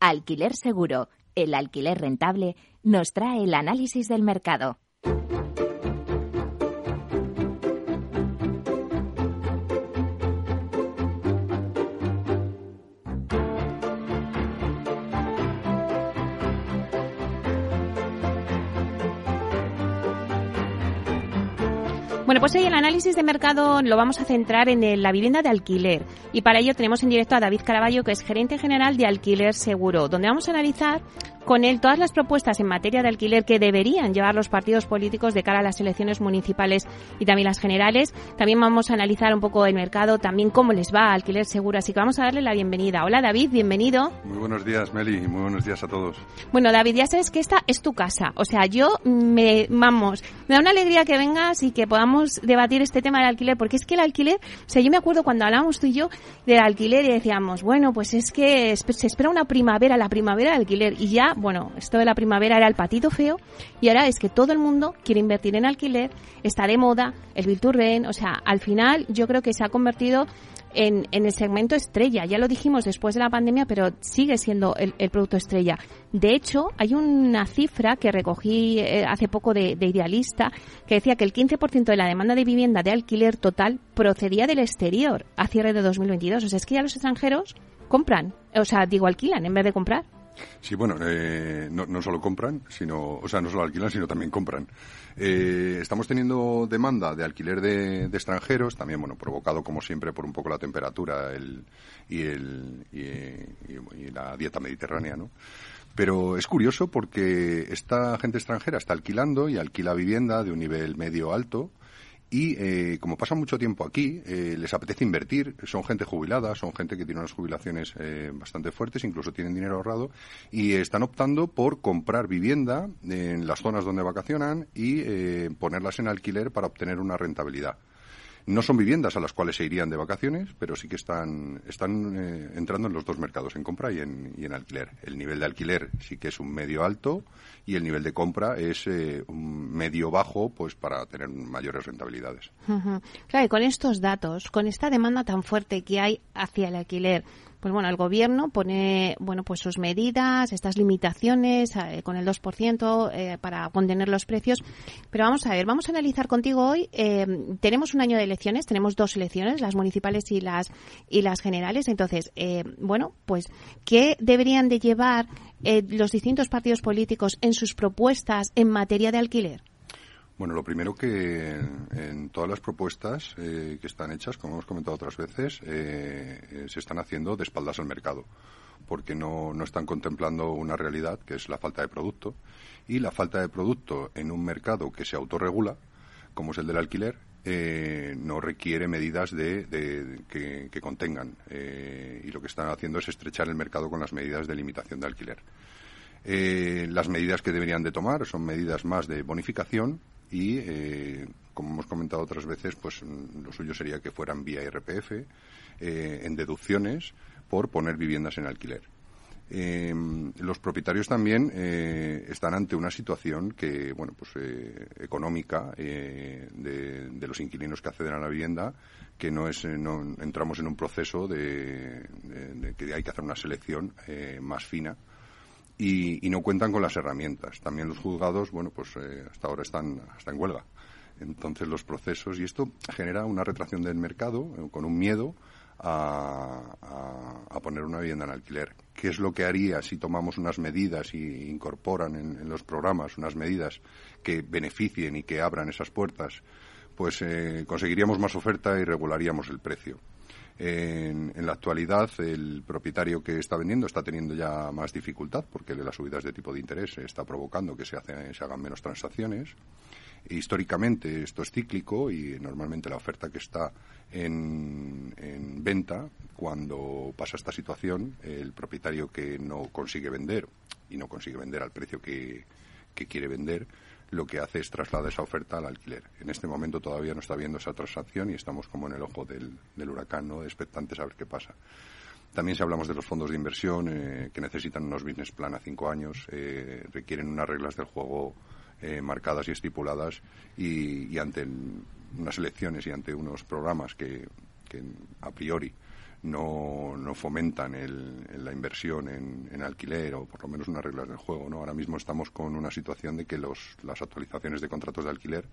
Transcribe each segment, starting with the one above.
Alquiler Seguro, el alquiler rentable, nos trae el análisis del mercado. Pues hoy el análisis de mercado lo vamos a centrar en la vivienda de alquiler y para ello tenemos en directo a David Caraballo, que es gerente general de Alquiler Seguro, donde vamos a analizar con él todas las propuestas en materia de alquiler que deberían llevar los partidos políticos de cara a las elecciones municipales y también las generales. También vamos a analizar un poco el mercado, también cómo les va a Alquiler Seguro, así que vamos a darle la bienvenida. Hola David, bienvenido. Muy buenos días Meli y muy buenos días a todos. Bueno David, ya sabes que esta es tu casa, o sea, yo me, vamos, me da una alegría que vengas y que podamos debatir este tema del alquiler, porque es que el alquiler, o sea, yo me acuerdo cuando hablábamos tú y yo del alquiler y decíamos, bueno, pues es que se espera una primavera, la primavera del alquiler y ya bueno, esto de la primavera era el patito feo y ahora es que todo el mundo quiere invertir en alquiler, está de moda, el Bill o sea, al final yo creo que se ha convertido en, el segmento estrella. Ya lo dijimos después de la pandemia, pero sigue siendo el, producto estrella. De hecho, hay una cifra que recogí eh, hace poco de, de, Idealista que decía que el 15% de la demanda de vivienda de alquiler total procedía del exterior a cierre de 2022. O sea, es que ya los extranjeros compran, o sea, digo, alquilan en vez de comprar. Sí, bueno, eh, no, no, solo compran, sino, o sea, no solo alquilan, sino también compran. Eh, estamos teniendo demanda de alquiler de, extranjeros, también, bueno, provocado como siempre por un poco la temperatura el, y, el, y, la dieta mediterránea, ¿no? Pero es curioso porque esta gente extranjera está alquilando y alquila vivienda de un nivel medio alto y eh, como pasa mucho tiempo aquí, eh, les apetece invertir, son gente jubilada, son gente que tiene unas jubilaciones eh, bastante fuertes, incluso tienen dinero ahorrado, y están optando por comprar vivienda en las zonas donde vacacionan y ponerlas en alquiler para obtener una rentabilidad. No son viviendas a las cuales se irían de vacaciones, pero sí que están, están entrando en los dos mercados, en compra y en, y en alquiler. El nivel de alquiler sí que es un medio alto y el nivel de compra es eh, un medio bajo pues para tener mayores rentabilidades. Claro, y con estos datos, con esta demanda tan fuerte que hay hacia el alquiler, pues bueno, el gobierno pone, bueno, pues sus medidas, estas limitaciones eh, con el 2% eh, para contener los precios. Pero vamos a ver, vamos a analizar contigo hoy. Eh, tenemos un año de elecciones, tenemos dos elecciones, las municipales y las y las generales. Entonces, bueno, pues qué deberían de llevar los distintos partidos políticos en sus propuestas en materia de alquiler. Bueno, lo primero que en todas las propuestas eh, que están hechas, como hemos comentado otras veces, eh, eh, se están haciendo de espaldas al mercado, porque no, no están contemplando una realidad que es la falta de producto. Y la falta de producto en un mercado que se autorregula, como es el del alquiler, no requiere medidas de, que, que, contengan. y lo que están haciendo es estrechar el mercado con las medidas de limitación de alquiler. las medidas que deberían de tomar son medidas más de bonificación y, eh, como hemos comentado otras veces, pues mm, lo suyo sería que fueran vía IRPF, eh, en deducciones, por poner viviendas en alquiler. Em, los propietarios también eh, están ante una situación que, bueno, pues económica de, los inquilinos que acceden a la vivienda, que no es, no entramos en un proceso de, de que hay que hacer una selección más fina y, no cuentan con las herramientas. También los juzgados, bueno, pues eh, hasta ahora están, hasta en huelga. Entonces los procesos y esto genera una retracción del mercado eh, con un miedo a, poner una vivienda en alquiler. ¿Qué es lo que haría si tomamos unas medidas y incorporan en, los programas unas medidas que beneficien y que abran esas puertas? Pues eh, conseguiríamos más oferta y regularíamos el precio. En, la actualidad, el propietario que está vendiendo está teniendo ya más dificultad porque las subidas de tipo de interés está provocando que se, se hagan menos transacciones. históricamente esto es cíclico y normalmente la oferta que está en, venta, cuando pasa esta situación, el propietario que no consigue vender y no consigue vender al precio que quiere vender, lo que hace es trasladar esa oferta al alquiler. En este momento todavía no está viendo esa transacción y estamos como en el ojo del, huracán, ¿no? expectantes a ver qué pasa. También si hablamos de los fondos de inversión eh, que necesitan unos business plan a cinco años, eh, requieren unas reglas del juego eh, marcadas y estipuladas y, ante unas elecciones y ante unos programas que, a priori no, no fomentan la inversión en, alquiler o por lo menos unas reglas del juego. ¿no? Ahora mismo estamos con una situación de que los, las actualizaciones de contratos de alquiler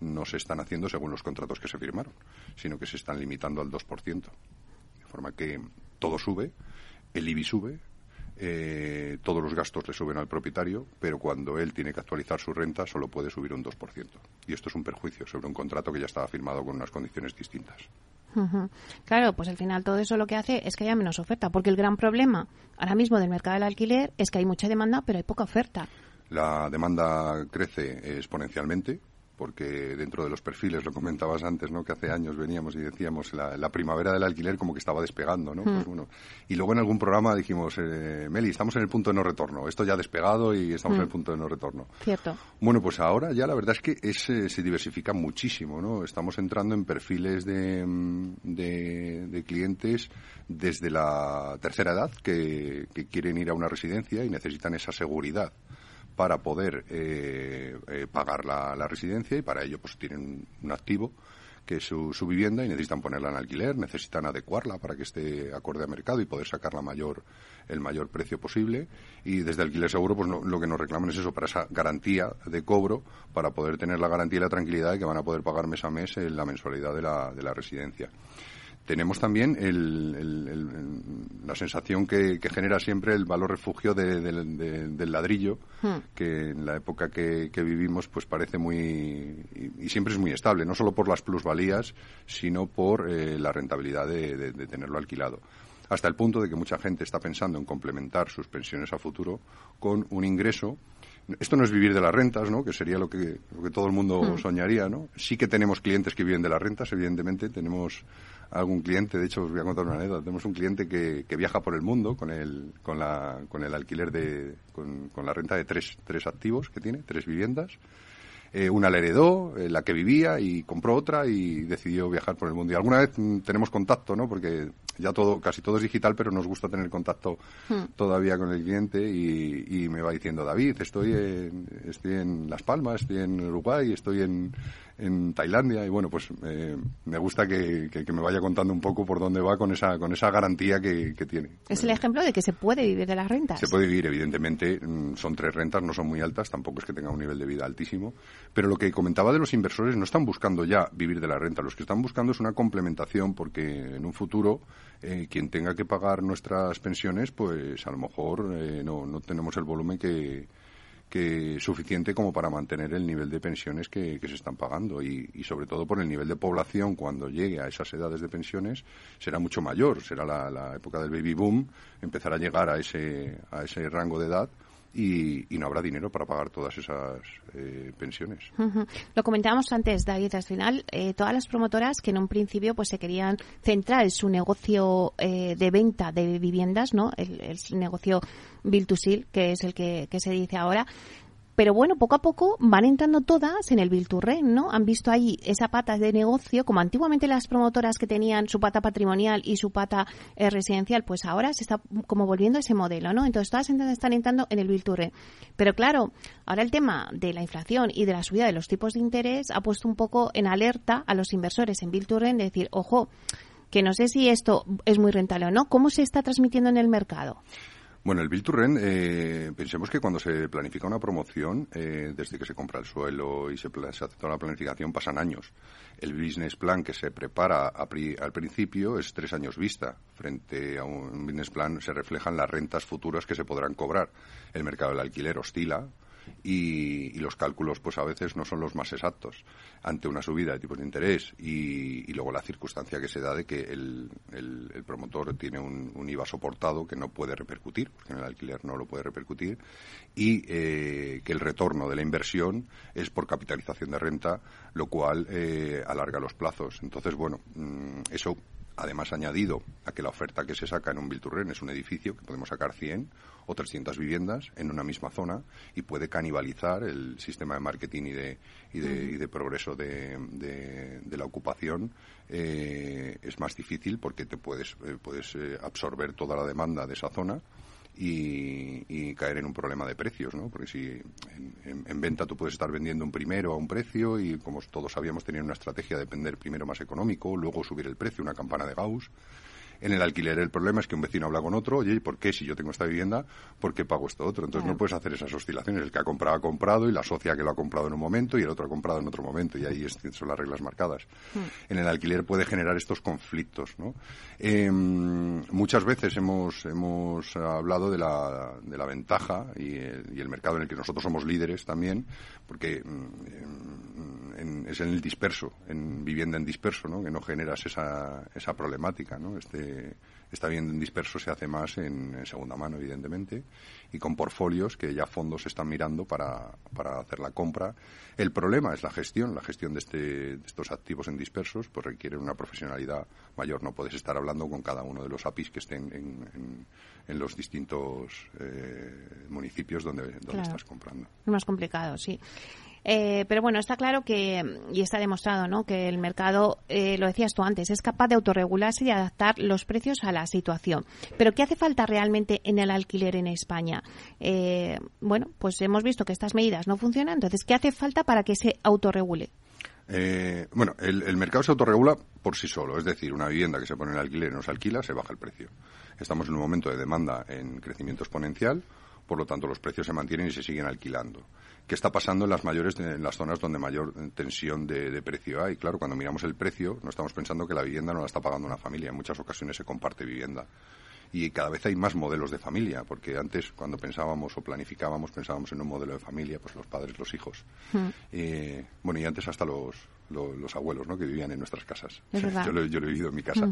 no se están haciendo según los contratos que se firmaron, sino que se están limitando al 2%. De forma que todo sube, el IBI sube, eh, todos los gastos le suben al propietario, pero cuando él tiene que actualizar su renta solo puede subir un 2%. Y esto es un perjuicio sobre un contrato que ya estaba firmado con unas condiciones distintas. Claro, pues al final todo eso lo que hace es que haya menos oferta, porque el gran problema ahora mismo del mercado del alquiler es que hay mucha demanda, pero hay poca oferta. La demanda crece exponencialmente, porque dentro de los perfiles, lo comentabas antes, ¿no? Que hace años veníamos y decíamos la, primavera del alquiler como que estaba despegando, ¿no? Pues hmm. y luego en algún programa dijimos, eh, Meli, estamos en el punto de no retorno. Esto ya ha despegado y estamos en el hmm. punto de no retorno. Cierto. Bueno, pues ahora ya la verdad es que eh, se diversifica muchísimo, ¿no? Estamos entrando en perfiles de, de, clientes desde la tercera edad que quieren ir a una residencia y necesitan esa seguridad para poder eh, eh, pagar la, residencia y para ello pues tienen un activo que es su, vivienda y necesitan ponerla en alquiler, necesitan adecuarla para que esté acorde al mercado y poder sacar la mayor, el mayor precio posible. Y desde alquiler seguro, pues lo que nos reclaman es eso, para esa garantía de cobro, para poder tener la garantía y la tranquilidad de que van a poder pagar mes a mes eh, la mensualidad de la, de la residencia tenemos también la sensación que, genera siempre el valor refugio del ladrillo, hmm. que en la época que, vivimos pues parece muy y, siempre es muy estable, no solo por las plusvalías, sino por eh, la rentabilidad de, tenerlo alquilado hasta el punto de que mucha gente está pensando en complementar sus pensiones a futuro con un ingreso. Esto no es vivir de las rentas, ¿no? que sería lo que, lo que todo el mundo hmm. soñaría. ¿no? Sí que tenemos clientes que viven de las rentas, evidentemente. Tenemos algún cliente, de hecho os voy a contar una anécdota, tenemos un cliente que, que viaja por el mundo con el, con la, con el alquiler de, con, con la renta de tres, tres activos que tiene, tres viviendas. Eh, una la heredó, eh, la que vivía, y compró otra y decidió viajar por el mundo. Y alguna vez mm, tenemos contacto, ¿no? Porque ya todo, casi todo es digital, pero nos gusta tener contacto hmm. todavía con el cliente y, y, me va diciendo, David, estoy en, estoy en Las Palmas, estoy en Uruguay, estoy en, en Tailandia y bueno, pues eh, me gusta que, me vaya contando un poco por dónde va con esa, con esa garantía que, tiene. Es el ejemplo de que se puede vivir de las rentas. Se puede vivir, evidentemente, mm, son tres rentas, no son muy altas, tampoco es que tenga un nivel de vida altísimo, pero lo que comentaba de los inversores no están buscando ya vivir de la renta, los que están buscando es una complementación porque en un futuro eh, quien tenga que pagar nuestras pensiones, pues a lo mejor eh, no, no tenemos el volumen que que suficiente como para mantener el nivel de pensiones que, se están pagando. Y, sobre todo por el nivel de población cuando llegue a esas edades de pensiones será mucho mayor. Será la, la época del baby boom empezar a llegar a ese a ese rango de edad y, no habrá dinero para pagar todas esas eh, pensiones. Lo comentábamos antes, David, al final eh, todas las promotoras que en un principio pues se querían centrar en su negocio eh, de venta de viviendas, ¿no? El, negocio Bill to que es el que se dice ahora, pero bueno, poco a poco van entrando todas en el to ¿no? Han visto ahí esa pata de negocio, como antiguamente las promotoras que tenían su pata patrimonial y su pata eh, residencial, pues ahora se está como volviendo ese modelo, ¿no? Entonces todas están entrando en el to Pero claro, ahora el tema de la inflación y de la subida de los tipos de interés ha puesto un poco en alerta a los inversores en to de decir, ojo, que no sé si esto es muy rentable o no. ¿Cómo se está transmitiendo en el mercado? Bueno, el Rent, eh, pensemos que cuando se planifica una promoción, eh, desde que se compra el suelo y se, hace toda la planificación, pasan años. El business plan que se prepara al principio es tres años vista. Frente a un business plan se reflejan las rentas futuras que se podrán cobrar. El mercado del alquiler oscila, y, los cálculos pues a veces no son los más exactos ante una subida de tipos de interés y, luego la circunstancia que se da de que el, promotor tiene un, IVA soportado que no puede repercutir, porque en el alquiler no lo puede repercutir, y eh, que el retorno de la inversión es por capitalización de renta, lo cual eh, alarga los plazos. Entonces, bueno, mm, eso además añadido a que la oferta que se saca en un Bilturren es un edificio que podemos sacar 100 o 300 viviendas en una misma zona y puede canibalizar el sistema de marketing y de, y de, progreso de, la ocupación. Eh, es más difícil porque te puedes, eh, puedes eh, absorber toda la demanda de esa zona y, caer en un problema de precios, ¿no? Porque si en, venta tú puedes estar vendiendo un primero a un precio y como todos sabíamos tener una estrategia de vender primero más económico, luego subir el precio, una campana de Gauss. En el alquiler el problema es que un vecino habla con otro, oye, ¿y por qué si yo tengo esta vivienda, por qué pago esto otro? Entonces no puedes hacer esas oscilaciones. El que ha comprado ha comprado y la socia que lo ha comprado en un momento y el otro ha comprado en otro momento y ahí son las reglas marcadas. Hmm. En el alquiler puede generar estos conflictos, ¿no? Em, muchas veces hemos, hemos hablado de la, de la ventaja y el, mercado en el que nosotros somos líderes también, porque mm, es en el disperso, en vivienda en disperso, ¿no? Que no generas esa, esa problemática, ¿no? Este, esta vivienda en disperso se hace más en, segunda mano, evidentemente, y con portfolios que ya fondos están mirando para, para hacer la compra. El problema es la gestión, la gestión de, este, de estos activos en dispersos, pues requiere una profesionalidad mayor. No puedes estar hablando con cada uno de los APIs que estén en, en, los distintos eh, municipios donde, donde estás comprando. Es más complicado, sí. Eh, pero bueno, está claro que, y está demostrado, ¿no? que el mercado, eh, lo decías tú antes, es capaz de autorregularse y adaptar los precios a la situación. Pero ¿qué hace falta realmente en el alquiler en España? Eh, bueno, pues hemos visto que estas medidas no funcionan, entonces, ¿qué hace falta para que se autorregule? bueno, el, el, mercado se autorregula por sí solo, es decir, una vivienda que se pone en alquiler y no se alquila, se baja el precio. Estamos en un momento de demanda en crecimiento exponencial, por lo tanto los precios se mantienen y se siguen alquilando qué está pasando en las mayores en las zonas donde mayor tensión de, precio hay. Claro, cuando miramos el precio, no estamos pensando que la vivienda no la está pagando una familia. En muchas ocasiones se comparte vivienda. Y cada vez hay más modelos de familia, porque antes, cuando pensábamos o planificábamos, pensábamos en un modelo de familia, pues los padres, los hijos. Hmm. bueno, y antes hasta los, los abuelos, ¿no? Que vivían en nuestras casas. yo, lo, yo, he vivido en mi casa.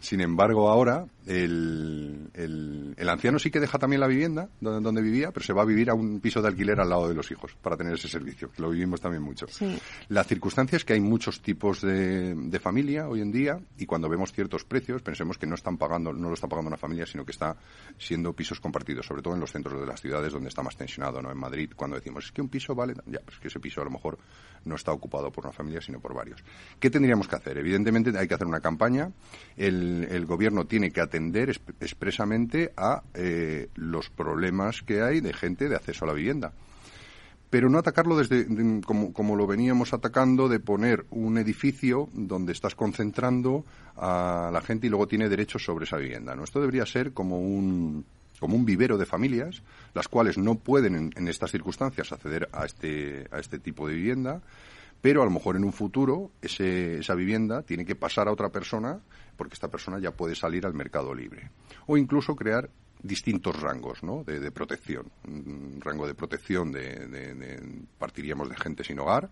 Sin embargo, ahora el, el, anciano sí que deja también la vivienda donde, donde, vivía, pero se va a vivir a un piso de alquiler al lado de los hijos para tener ese servicio. Lo vivimos también mucho. La circunstancia es que hay muchos tipos de, de, familia hoy en día y cuando vemos ciertos precios pensemos que no están pagando, no lo está pagando una familia, sino que está siendo pisos compartidos, sobre todo en los centros de las ciudades donde está más tensionado, ¿no? En Madrid, cuando decimos es que un piso vale, ya, pues que ese piso a lo mejor no está ocupado por una familia, sino por varios. ¿Qué tendríamos que hacer? Evidentemente hay que hacer una campaña. El, gobierno tiene que atender expresamente a eh, los problemas que hay de gente de acceso a la vivienda pero no atacarlo desde como, como, lo veníamos atacando de poner un edificio donde estás concentrando a la gente y luego tiene derechos sobre esa vivienda. ¿no? Esto debería ser como un como un vivero de familias, las cuales no pueden en, estas circunstancias acceder a este, a este tipo de vivienda, pero a lo mejor en un futuro ese, esa vivienda tiene que pasar a otra persona porque esta persona ya puede salir al mercado libre. O incluso crear distintos rangos de, protección. Un rango de protección de, partiríamos de gente sin hogar.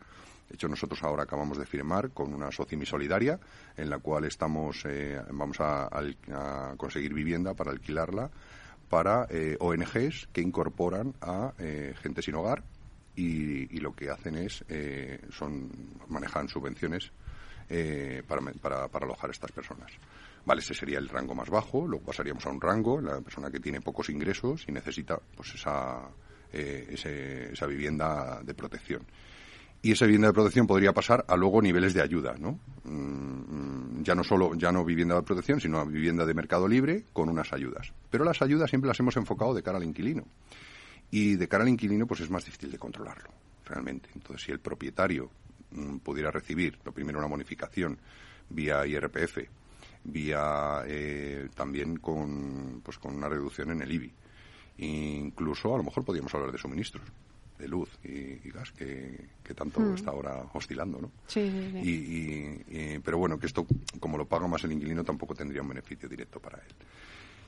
De hecho, nosotros ahora acabamos de firmar con una socimi solidaria en la cual estamos, eh, vamos a, conseguir vivienda para alquilarla para eh, ONGs que incorporan a eh, gente sin hogar y, lo que hacen es eh, son manejan subvenciones para, para, alojar a estas personas. Vale, ese sería el rango más bajo, luego pasaríamos a un rango, la persona que tiene pocos ingresos y necesita pues esa, esa vivienda de protección y esa vivienda de protección podría pasar a luego niveles de ayuda, ¿no? Mm, ya no solo ya no vivienda de protección, sino vivienda de mercado libre con unas ayudas. Pero las ayudas siempre las hemos enfocado de cara al inquilino. Y de cara al inquilino pues es más difícil de controlarlo, realmente. Entonces, si el propietario mm, pudiera recibir, lo primero, una bonificación vía IRPF, vía eh, también con, pues, con una reducción en el IBI. Incluso a lo mejor podríamos hablar de suministros de luz y, gas que, tanto hmm. está ahora oscilando, ¿no? Sí, Y, pero bueno, que esto, como lo paga más el inquilino, tampoco tendría un beneficio directo para él.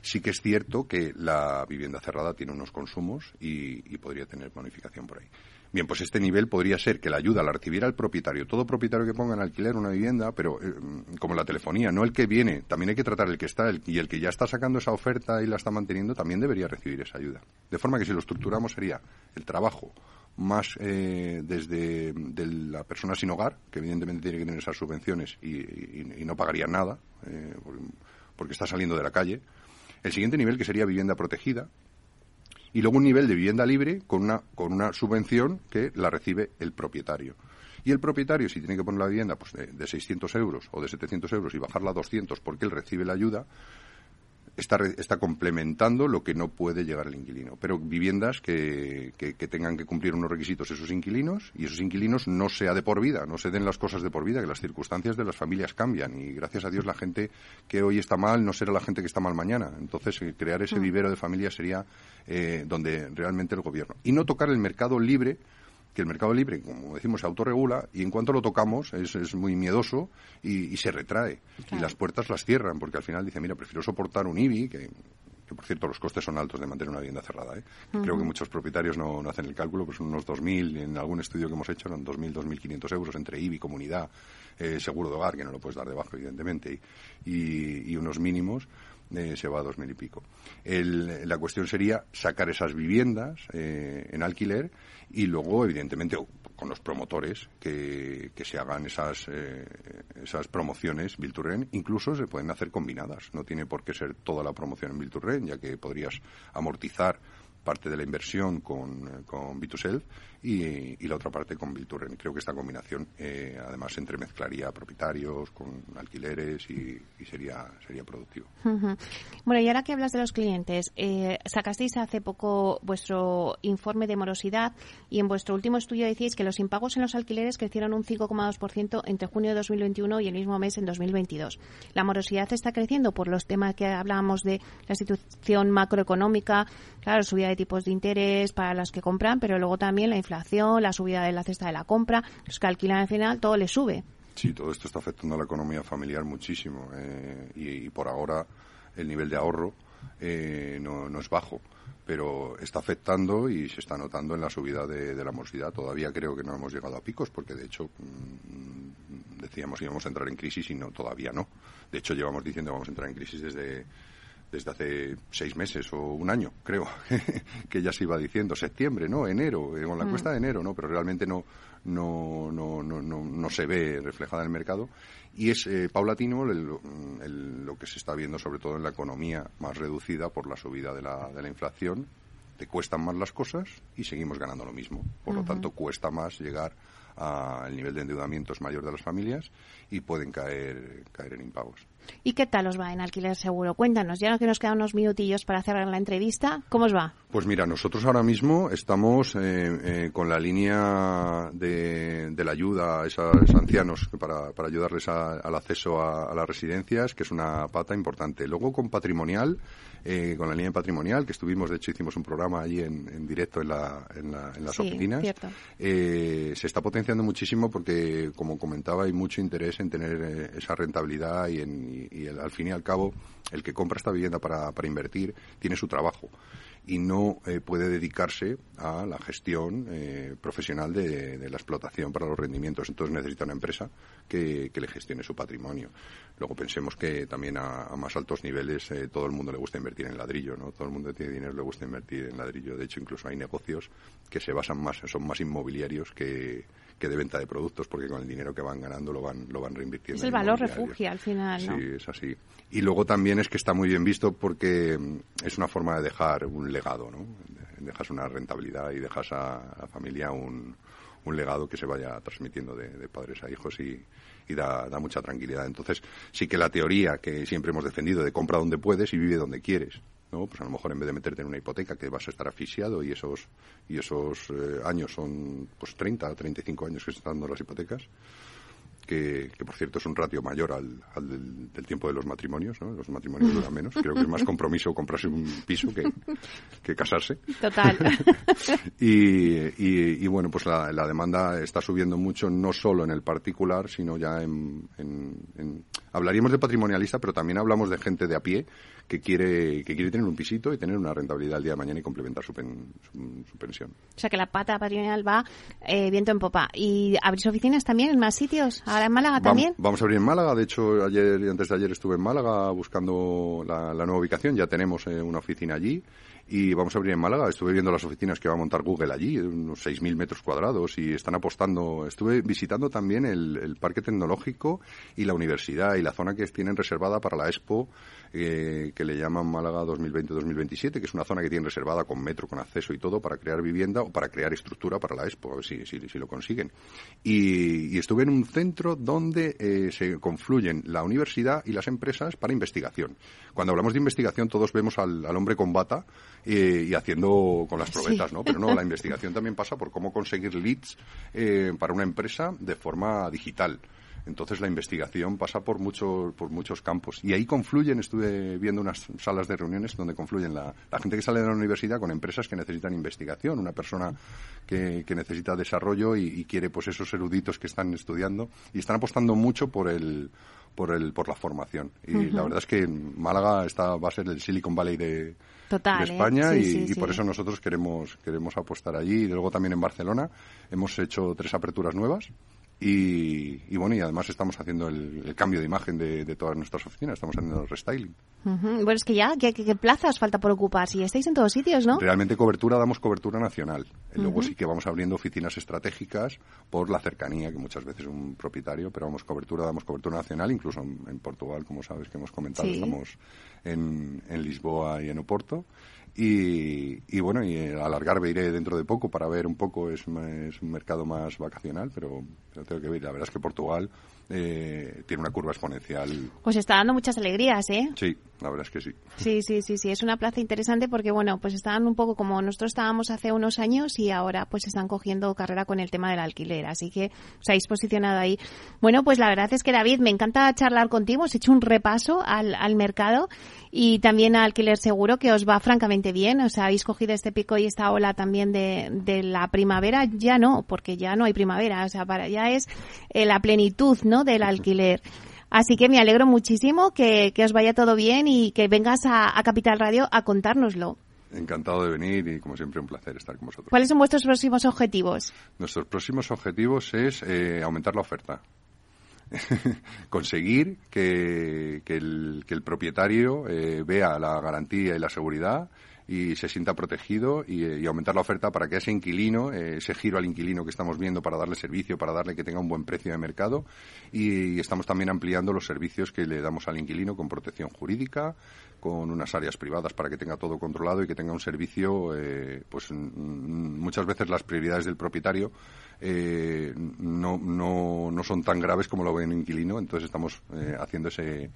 Sí que es cierto que la vivienda cerrada tiene unos consumos y podría tener bonificación por ahí. Bien, pues este nivel podría ser que la ayuda la recibiera el propietario. Todo propietario que ponga en alquiler una vivienda, pero eh, como la telefonía, no el que viene, también hay que tratar el que está y el que ya está sacando esa oferta y la está manteniendo también debería recibir esa ayuda. De forma que si lo estructuramos sería el trabajo más eh, desde de la persona sin hogar, que evidentemente tiene que tener esas subvenciones y, no pagaría nada eh, porque está saliendo de la calle. El siguiente nivel que sería vivienda protegida, y luego un nivel de vivienda libre con una, con una subvención que la recibe el propietario. Y el propietario, si tiene que poner la vivienda pues, de, 600 euros o de 700 euros y bajarla a 200 porque él recibe la ayuda, está, está complementando lo que no puede llegar el inquilino. Pero viviendas que, que, tengan que cumplir unos requisitos esos inquilinos y esos inquilinos no sea de por vida, no se den las cosas de por vida, que las circunstancias de las familias cambian y gracias a Dios la gente que hoy está mal no será la gente que está mal mañana. Entonces, eh, crear ese mm. vivero de familias sería eh, donde realmente el gobierno. Y no tocar el mercado libre que el mercado libre, como decimos, se autorregula y en cuanto lo tocamos es, es muy miedoso y, se retrae. Y las puertas las cierran porque al final dice, mira, prefiero soportar un IBI, que, por cierto los costes son altos de mantener una vivienda cerrada. ¿eh? Creo que muchos propietarios no, hacen el cálculo, pues son unos 2.000, en algún estudio que hemos hecho eran 2.000, 2.500 euros entre IBI, comunidad, eh, seguro de hogar, que no lo puedes dar debajo, evidentemente, y unos mínimos eh, se va a dos mil y pico. la cuestión sería sacar esas viviendas eh, en alquiler y luego, evidentemente, con los promotores que, se hagan esas, eh, esas promociones Bilturren. Incluso se pueden hacer combinadas. No tiene por qué ser toda la promoción en Bilturren, ya que podrías amortizar parte de la inversión con, con B2Self y, la otra parte con Bilturren. Creo que esta combinación eh, además entremezclaría propietarios con alquileres y, sería, sería productivo. Bueno, y ahora que hablas de los clientes, eh, sacasteis hace poco vuestro informe de morosidad y en vuestro último estudio decís que los impagos en los alquileres crecieron un 5,2% entre junio de 2021 y el mismo mes en 2022. La morosidad está creciendo por los temas que hablábamos de la situación macroeconómica, claro, subida de tipos de interés para los que compran, pero luego también la inflación la subida de la cesta de la compra, los que alquilan al final, todo le sube. Sí, todo esto está afectando a la economía familiar muchísimo eh, y, por ahora el nivel de ahorro eh, no, es bajo, pero está afectando y se está notando en la subida de, la morosidad. Todavía creo que no hemos llegado a picos porque de hecho mm, decíamos que íbamos a entrar en crisis y no todavía no. De hecho llevamos diciendo que vamos a entrar en crisis desde desde hace seis meses o un año, creo, que ya se iba diciendo, septiembre, ¿no? Enero, eh, con la mm. cuesta de enero, ¿no? Pero realmente no, no, no, no, no, se ve reflejada en el mercado. Y es eh, paulatino lo que se está viendo, sobre todo en la economía más reducida por la subida de la, de la inflación. Te cuestan más las cosas y seguimos ganando lo mismo. Por lo tanto, cuesta más llegar al nivel de endeudamiento es mayor de las familias y pueden caer, caer en impagos. ¿Y qué tal os va en alquiler seguro? Cuéntanos, ya que nos quedan unos minutillos para cerrar la entrevista, ¿cómo os va? Pues mira, nosotros ahora mismo estamos eh, eh, con la línea de, la ayuda a esos ancianos para, para ayudarles al acceso a, las residencias, que es una pata importante. Luego con patrimonial, eh, con la línea patrimonial, que estuvimos, de hecho hicimos un programa allí en, directo en, la, en, las oficinas, se está potenciando muchísimo porque, como comentaba, hay mucho interés en tener esa rentabilidad y en y, al fin y al cabo el que compra esta vivienda para, para invertir tiene su trabajo y no eh, puede dedicarse a la gestión eh, profesional de, la explotación para los rendimientos. Entonces necesita una empresa que, le gestione su patrimonio. Luego pensemos que también a, más altos niveles eh, todo el mundo le gusta invertir en ladrillo, ¿no? Todo el mundo tiene dinero le gusta invertir en ladrillo. De hecho, incluso hay negocios que se basan más, son más inmobiliarios que, que de venta de productos, porque con el dinero que van ganando lo van, lo van reinvirtiendo. Es el valor refugio al final, ¿no? Sí, es así. Y luego también es que está muy bien visto porque mm, es una forma de dejar un legado, ¿no? Dejas una rentabilidad y dejas a la familia un, un legado que se vaya transmitiendo de, padres a hijos y, y da, da, mucha tranquilidad. Entonces, sí que la teoría que siempre hemos defendido de compra donde puedes y vive donde quieres, ¿no? Pues a lo mejor en vez de meterte en una hipoteca que vas a estar asfixiado y esos, y esos eh, años son pues 30 35 años que se están dando las hipotecas, que, por cierto es un ratio mayor al, del, tiempo de los matrimonios, ¿no? Los matrimonios duran menos. Creo que es más compromiso comprarse un piso que, casarse. Total. y, bueno, pues la, demanda está subiendo mucho, no solo en el particular, sino ya en, Hablaríamos de patrimonialista, pero también hablamos de gente de a pie que quiere, que quiere tener un pisito y tener una rentabilidad al día de mañana y complementar su, pensión. O sea que la pata patrimonial va eh, viento en popa. ¿Y abrís oficinas también en más sitios? ¿Ahora en Málaga también? Vamos, a abrir en Málaga. De hecho, ayer y antes de ayer estuve en Málaga buscando la, nueva ubicación. Ya tenemos eh, una oficina allí y vamos a abrir en Málaga. Estuve viendo las oficinas que va a montar Google allí, unos 6.000 metros cuadrados, y están apostando. Estuve visitando también el, parque tecnológico y la universidad y la zona que tienen reservada para la Expo, eh, que le llaman Málaga 2020-2027, que es una zona que tiene reservada con metro, con acceso y todo para crear vivienda o para crear estructura para la Expo, a ver si, si, lo consiguen. Y, estuve en un centro donde eh, se confluyen la universidad y las empresas para investigación. Cuando hablamos de investigación todos vemos al, hombre con bata eh, y haciendo con las probetas, ¿no? Pero no, la investigación también pasa por cómo conseguir leads eh, para una empresa de forma digital. Entonces la investigación pasa por muchos, por muchos campos. Y ahí confluyen, estuve viendo unas salas de reuniones donde confluyen la, gente que sale de la universidad con empresas que necesitan investigación, una persona que, necesita desarrollo y, quiere pues esos eruditos que están estudiando y están apostando mucho por el por el por la formación. Y la verdad es que Málaga está va a ser el Silicon Valley de, ¿eh? España y, por eso nosotros queremos queremos apostar allí. Y luego también en Barcelona hemos hecho tres aperturas nuevas y, bueno, y además estamos haciendo el, cambio de imagen de, todas nuestras oficinas, estamos haciendo el restyling. Bueno, es que ya, ¿qué, plazas falta por ocupar? Si estáis en todos sitios, ¿no? Realmente cobertura, damos cobertura nacional. Luego sí que vamos abriendo oficinas estratégicas por la cercanía, que muchas veces un propietario, pero vamos cobertura, damos cobertura nacional, incluso en, Portugal, como sabes que hemos comentado, estamos en, en Lisboa y en Oporto. Y, bueno, y alargar iré dentro de poco para ver un poco, es, es un mercado más vacacional, pero, tengo que ver. La verdad es que Portugal eh, tiene una curva exponencial. Pues está dando muchas alegrías, ¿eh? Sí, la verdad es que sí. Sí, sí, sí, sí. Es una plaza interesante porque, bueno, pues están un poco como nosotros estábamos hace unos años y ahora pues están cogiendo carrera con el tema del alquiler. Así que os habéis posicionado ahí. Bueno, pues la verdad es que, David, me encanta charlar contigo. Has hecho un repaso al, al mercado y también a alquiler seguro que os va francamente bien. O sea, habéis cogido este pico y esta ola también de, de la primavera. Ya no, porque ya no hay primavera. O sea, para ya es eh, la plenitud, ¿no? Del alquiler. Así que me alegro muchísimo que, os vaya todo bien y que vengas a, Capital Radio a contárnoslo. Encantado de venir y, como siempre, un placer estar con vosotros. ¿Cuáles son vuestros próximos objetivos? Nuestros próximos objetivos es eh, aumentar la oferta. Conseguir que, el, propietario eh, vea la garantía y la seguridad y se sienta protegido y, aumentar la oferta para que ese inquilino, eh, ese giro al inquilino que estamos viendo para darle servicio, para darle que tenga un buen precio de mercado y, estamos también ampliando los servicios que le damos al inquilino con protección jurídica, con unas áreas privadas para que tenga todo controlado y que tenga un servicio, eh, pues muchas veces las prioridades del propietario eh, no, no, no son tan graves como lo ve un inquilino, entonces estamos haciendo ese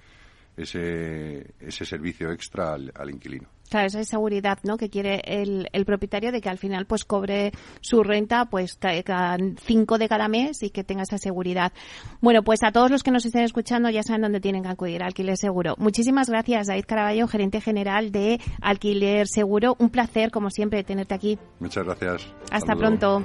ese, ese servicio extra al, inquilino. Claro, esa seguridad ¿no? que quiere el, el, propietario de que al final pues cobre su renta pues cada cinco de cada mes y que tenga esa seguridad. Bueno, pues a todos los que nos estén escuchando ya saben dónde tienen que acudir, Alquiler Seguro. Muchísimas gracias, David Caraballo, gerente general de Alquiler Seguro. Un placer, como siempre, tenerte aquí. Muchas gracias. Hasta pronto.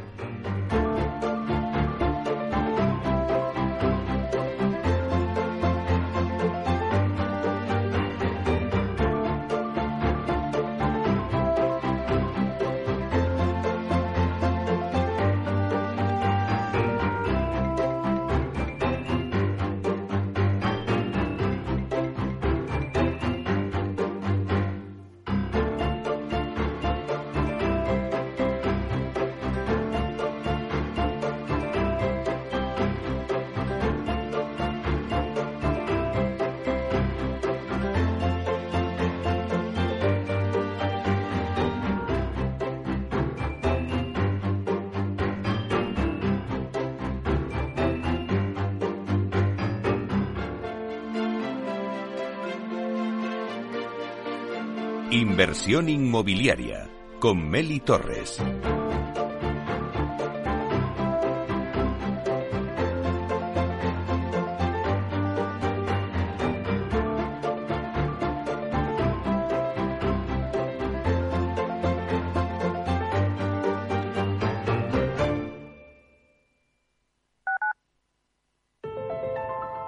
Inmobiliaria con Meli Torres.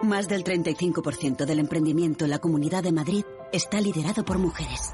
Más del 35% del emprendimiento en la Comunidad de Madrid está liderado por mujeres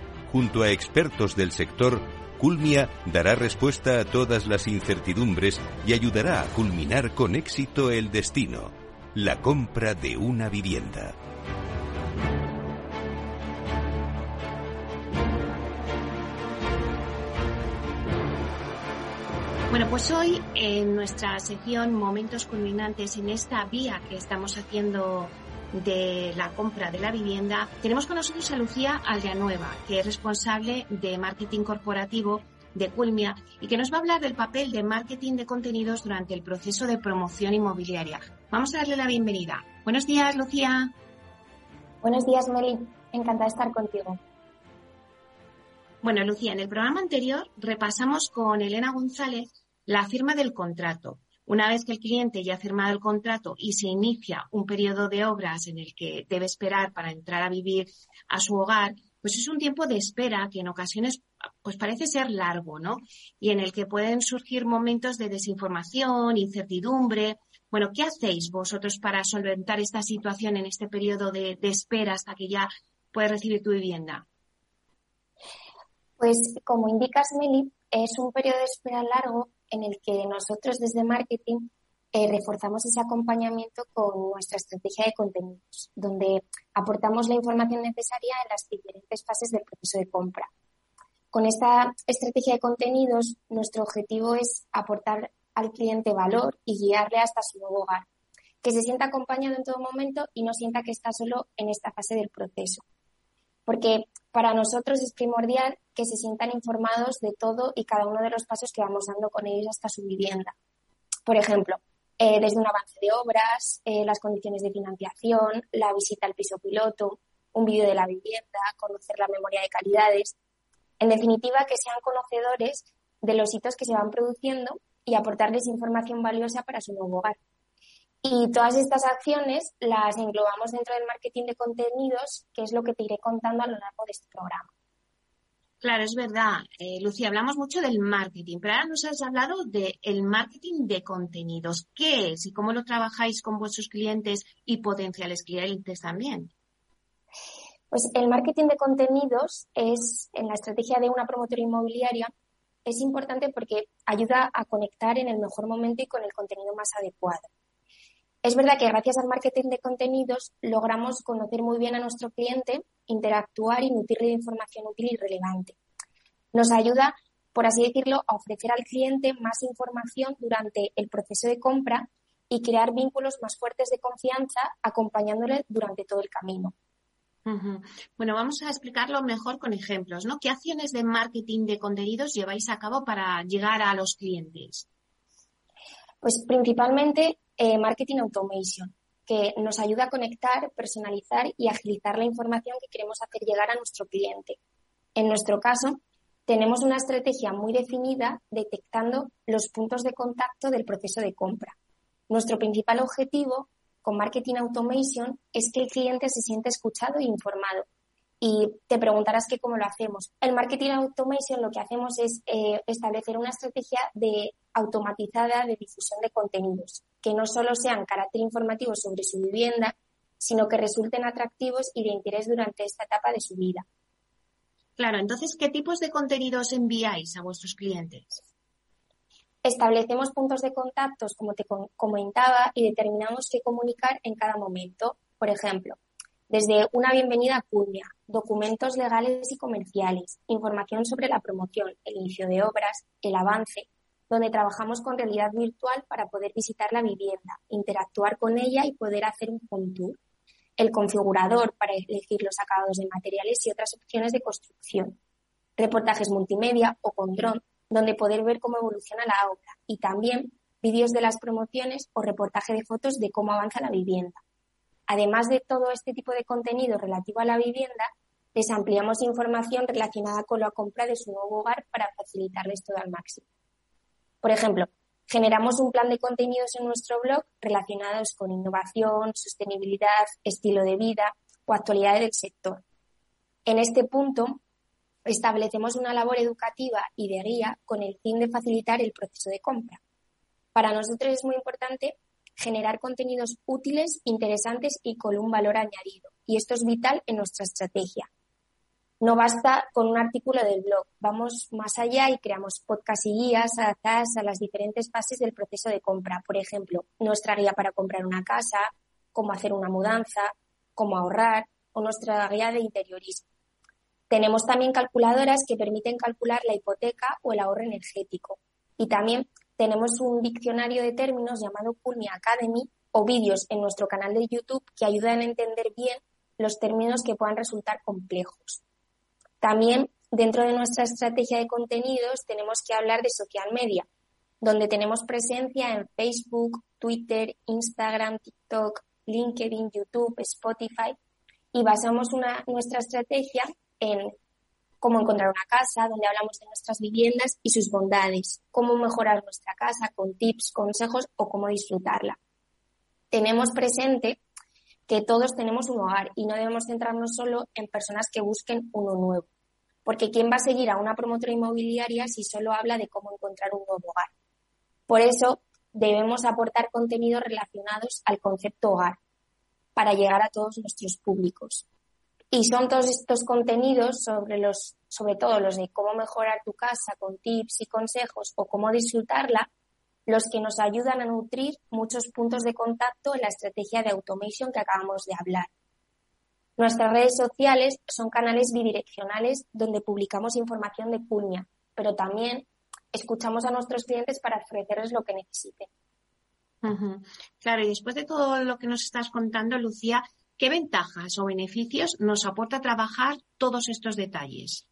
junto a expertos del sector, Culmia dará respuesta a todas las incertidumbres y ayudará a culminar con éxito el destino, la compra de una vivienda. Bueno, pues hoy en nuestra sección Momentos Culminantes, en esta vía que estamos haciendo de la compra de la vivienda, tenemos con nosotros a Lucía Aldeanueva, que es responsable de marketing corporativo de Culmia y que nos va a hablar del papel de marketing de contenidos durante el proceso de promoción inmobiliaria. Vamos a darle la bienvenida. Buenos días, Lucía. Buenos días, Meli. Encantada de estar contigo. Bueno, Lucía, en el programa anterior repasamos con Elena González la firma del contrato una vez que el cliente ya ha firmado el contrato y se inicia un periodo de obras en el que debe esperar para entrar a vivir a su hogar, pues es un tiempo de espera que en ocasiones pues parece ser largo, ¿no? Y en el que pueden surgir momentos de desinformación, incertidumbre. Bueno, ¿qué hacéis vosotros para solventar esta situación en este periodo de, de espera hasta que ya puedes recibir tu vivienda? Pues como indicas, Meli, es un periodo de espera largo en el que nosotros desde marketing eh, reforzamos ese acompañamiento con nuestra estrategia de contenidos, donde aportamos la información necesaria en las diferentes fases del proceso de compra. Con esta estrategia de contenidos, nuestro objetivo es aportar al cliente valor y guiarle hasta su nuevo hogar, que se sienta acompañado en todo momento y no sienta que está solo en esta fase del proceso. Porque para nosotros es primordial que se sientan informados de todo y cada uno de los pasos que vamos dando con ellos hasta su vivienda. Por ejemplo, eh, desde un avance de obras, eh, las condiciones de financiación, la visita al piso piloto, un vídeo de la vivienda, conocer la memoria de calidades. En definitiva, que sean conocedores de los hitos que se van produciendo y aportarles información valiosa para su nuevo hogar. Y todas estas acciones las englobamos dentro del marketing de contenidos, que es lo que te iré contando a lo largo de este programa. Claro, es verdad. Eh, Lucía, hablamos mucho del marketing, pero ahora nos has hablado del marketing de contenidos. ¿Qué es y cómo lo trabajáis con vuestros clientes y potenciales clientes también? Pues el marketing de contenidos es, en la estrategia de una promotora inmobiliaria, es importante porque ayuda a conectar en el mejor momento y con el contenido más adecuado. Es verdad que gracias al marketing de contenidos logramos conocer muy bien a nuestro cliente, interactuar y nutrirle de información útil y relevante. Nos ayuda, por así decirlo, a ofrecer al cliente más información durante el proceso de compra y crear vínculos más fuertes de confianza acompañándole durante todo el camino. Bueno, vamos a explicarlo mejor con ejemplos, ¿no? ¿Qué acciones de marketing de contenidos lleváis a cabo para llegar a los clientes? Pues principalmente eh, marketing Automation, que nos ayuda a conectar, personalizar y agilizar la información que queremos hacer llegar a nuestro cliente. En nuestro caso, tenemos una estrategia muy definida detectando los puntos de contacto del proceso de compra. Nuestro principal objetivo con Marketing Automation es que el cliente se sienta escuchado e informado y te preguntarás que cómo lo hacemos. El marketing automation lo que hacemos es eh, establecer una estrategia de automatizada de difusión de contenidos, que no solo sean carácter informativo sobre su vivienda, sino que resulten atractivos y de interés durante esta etapa de su vida. Claro, entonces, ¿qué tipos de contenidos enviáis a vuestros clientes? Establecemos puntos de contactos, como te comentaba, y determinamos qué comunicar en cada momento. Por ejemplo, desde una bienvenida a documentos legales y comerciales, información sobre la promoción, el inicio de obras, el avance, donde trabajamos con realidad virtual para poder visitar la vivienda, interactuar con ella y poder hacer un home tour. El configurador para elegir los acabados de materiales y otras opciones de construcción. Reportajes multimedia o con dron, donde poder ver cómo evoluciona la obra y también vídeos de las promociones o reportaje de fotos de cómo avanza la vivienda además de todo este tipo de contenido relativo a la vivienda, les ampliamos información relacionada con la compra de su nuevo hogar para facilitarles todo al máximo. Por ejemplo, generamos un plan de contenidos en nuestro blog relacionados con innovación, sostenibilidad, estilo de vida o actualidades del sector. En este punto, establecemos una labor educativa y de guía con el fin de facilitar el proceso de compra. Para nosotros es muy importante generar contenidos útiles, interesantes y con un valor añadido. Y esto es vital en nuestra estrategia. No basta con un artículo del blog, vamos más allá y creamos podcasts y guías adaptadas a las diferentes fases del proceso de compra. Por ejemplo, nuestra guía para comprar una casa, cómo hacer una mudanza, cómo ahorrar o nuestra guía de interiorismo. Tenemos también calculadoras que permiten calcular la hipoteca o el ahorro energético. Y también tenemos un diccionario de términos llamado Culmia Academy o vídeos en nuestro canal de YouTube que ayudan a entender bien los términos que puedan resultar complejos. También dentro de nuestra estrategia de contenidos tenemos que hablar de social media, donde tenemos presencia en Facebook, Twitter, Instagram, TikTok, LinkedIn, YouTube, Spotify y basamos una, nuestra estrategia en cómo encontrar una casa, donde hablamos de nuestras viviendas y sus bondades, cómo mejorar nuestra casa con tips, consejos o cómo disfrutarla. Tenemos presente que todos tenemos un hogar y no debemos centrarnos solo en personas que busquen uno nuevo, porque ¿quién va a seguir a una promotora inmobiliaria si solo habla de cómo encontrar un nuevo hogar? Por eso debemos aportar contenidos relacionados al concepto hogar para llegar a todos nuestros públicos. Y son todos estos contenidos sobre los, sobre todo los de cómo mejorar tu casa con tips y consejos o cómo disfrutarla, los que nos ayudan a nutrir muchos puntos de contacto en la estrategia de automation que acabamos de hablar. Nuestras redes sociales son canales bidireccionales donde publicamos información de cuña, pero también escuchamos a nuestros clientes para ofrecerles lo que necesiten. Claro, y después de todo lo que nos estás contando, Lucía, ¿Qué ventajas o beneficios nos aporta trabajar todos estos detalles?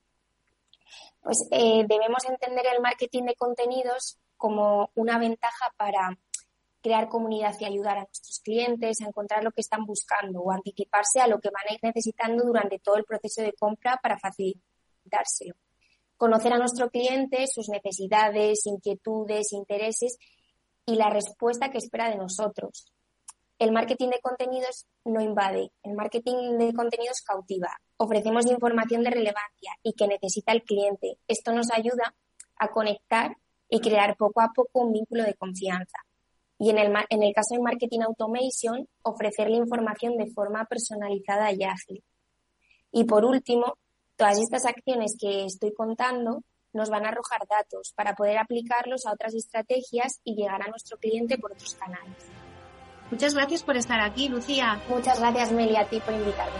Pues eh, debemos entender el marketing de contenidos como una ventaja para crear comunidad y ayudar a nuestros clientes a encontrar lo que están buscando o anticiparse a lo que van a ir necesitando durante todo el proceso de compra para facilitárselo. Conocer a nuestro cliente, sus necesidades, inquietudes, intereses y la respuesta que espera de nosotros el marketing de contenidos no invade, el marketing de contenidos cautiva. Ofrecemos información de relevancia y que necesita el cliente. Esto nos ayuda a conectar y crear poco a poco un vínculo de confianza. Y en el, caso de Marketing Automation, ofrecerle información de forma personalizada y ágil. Y por último, todas estas acciones que estoy contando nos van a arrojar datos para poder aplicarlos a otras estrategias y llegar a nuestro cliente por otros canales. Muchas gracias por estar aquí, Lucía. Muchas gracias, Meli, a ti por invitarme.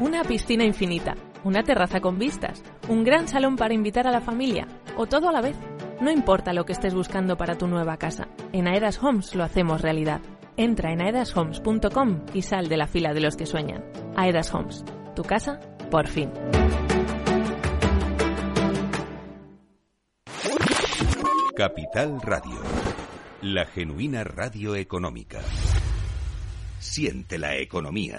Una piscina infinita, una terraza con vistas, un gran salón para invitar a la familia, o todo a la vez. No importa lo que estés buscando para tu nueva casa, en Aedas Homes lo hacemos realidad. Entra en aedashomes.com y sal de la fila de los que sueñan. Aedas Homes, tu casa, por fin. Capital Radio, la genuina radio económica. Siente la economía.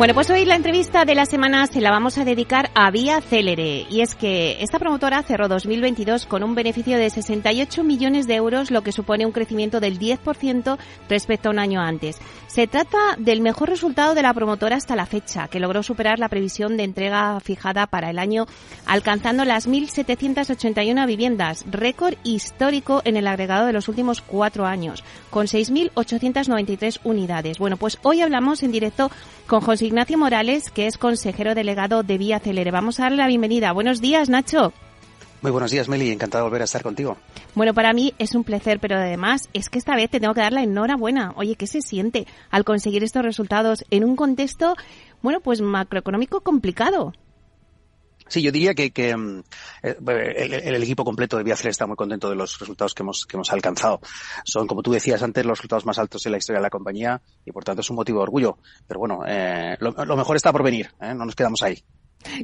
Bueno, pues hoy la entrevista de la semana se la vamos a dedicar a Vía Célere. Y es que esta promotora cerró 2022 con un beneficio de 68 millones de euros, lo que supone un crecimiento del 10% respecto a un año antes. Se trata del mejor resultado de la promotora hasta la fecha, que logró superar la previsión de entrega fijada para el año, alcanzando las 1.781 viviendas, récord histórico en el agregado de los últimos cuatro años, con 6.893 unidades. Bueno, pues hoy hablamos en directo con José Ignacio Morales, que es consejero delegado de Vía Celere. Vamos a darle la bienvenida. Buenos días, Nacho. Muy buenos días, Meli. Encantado de volver a estar contigo. Bueno, para mí es un placer, pero además es que esta vez te tengo que dar la enhorabuena. Oye, ¿qué se siente al conseguir estos resultados en un contexto, bueno, pues macroeconómico complicado? Sí, yo diría que, que mm, eh, el, el, equipo completo de Viacer está muy contento de los resultados que hemos, que hemos alcanzado. Son, como tú decías antes, los resultados más altos en la historia de la compañía y por tanto es un motivo de orgullo. Pero bueno, eh, lo, lo, mejor está por venir, ¿eh? no nos quedamos ahí.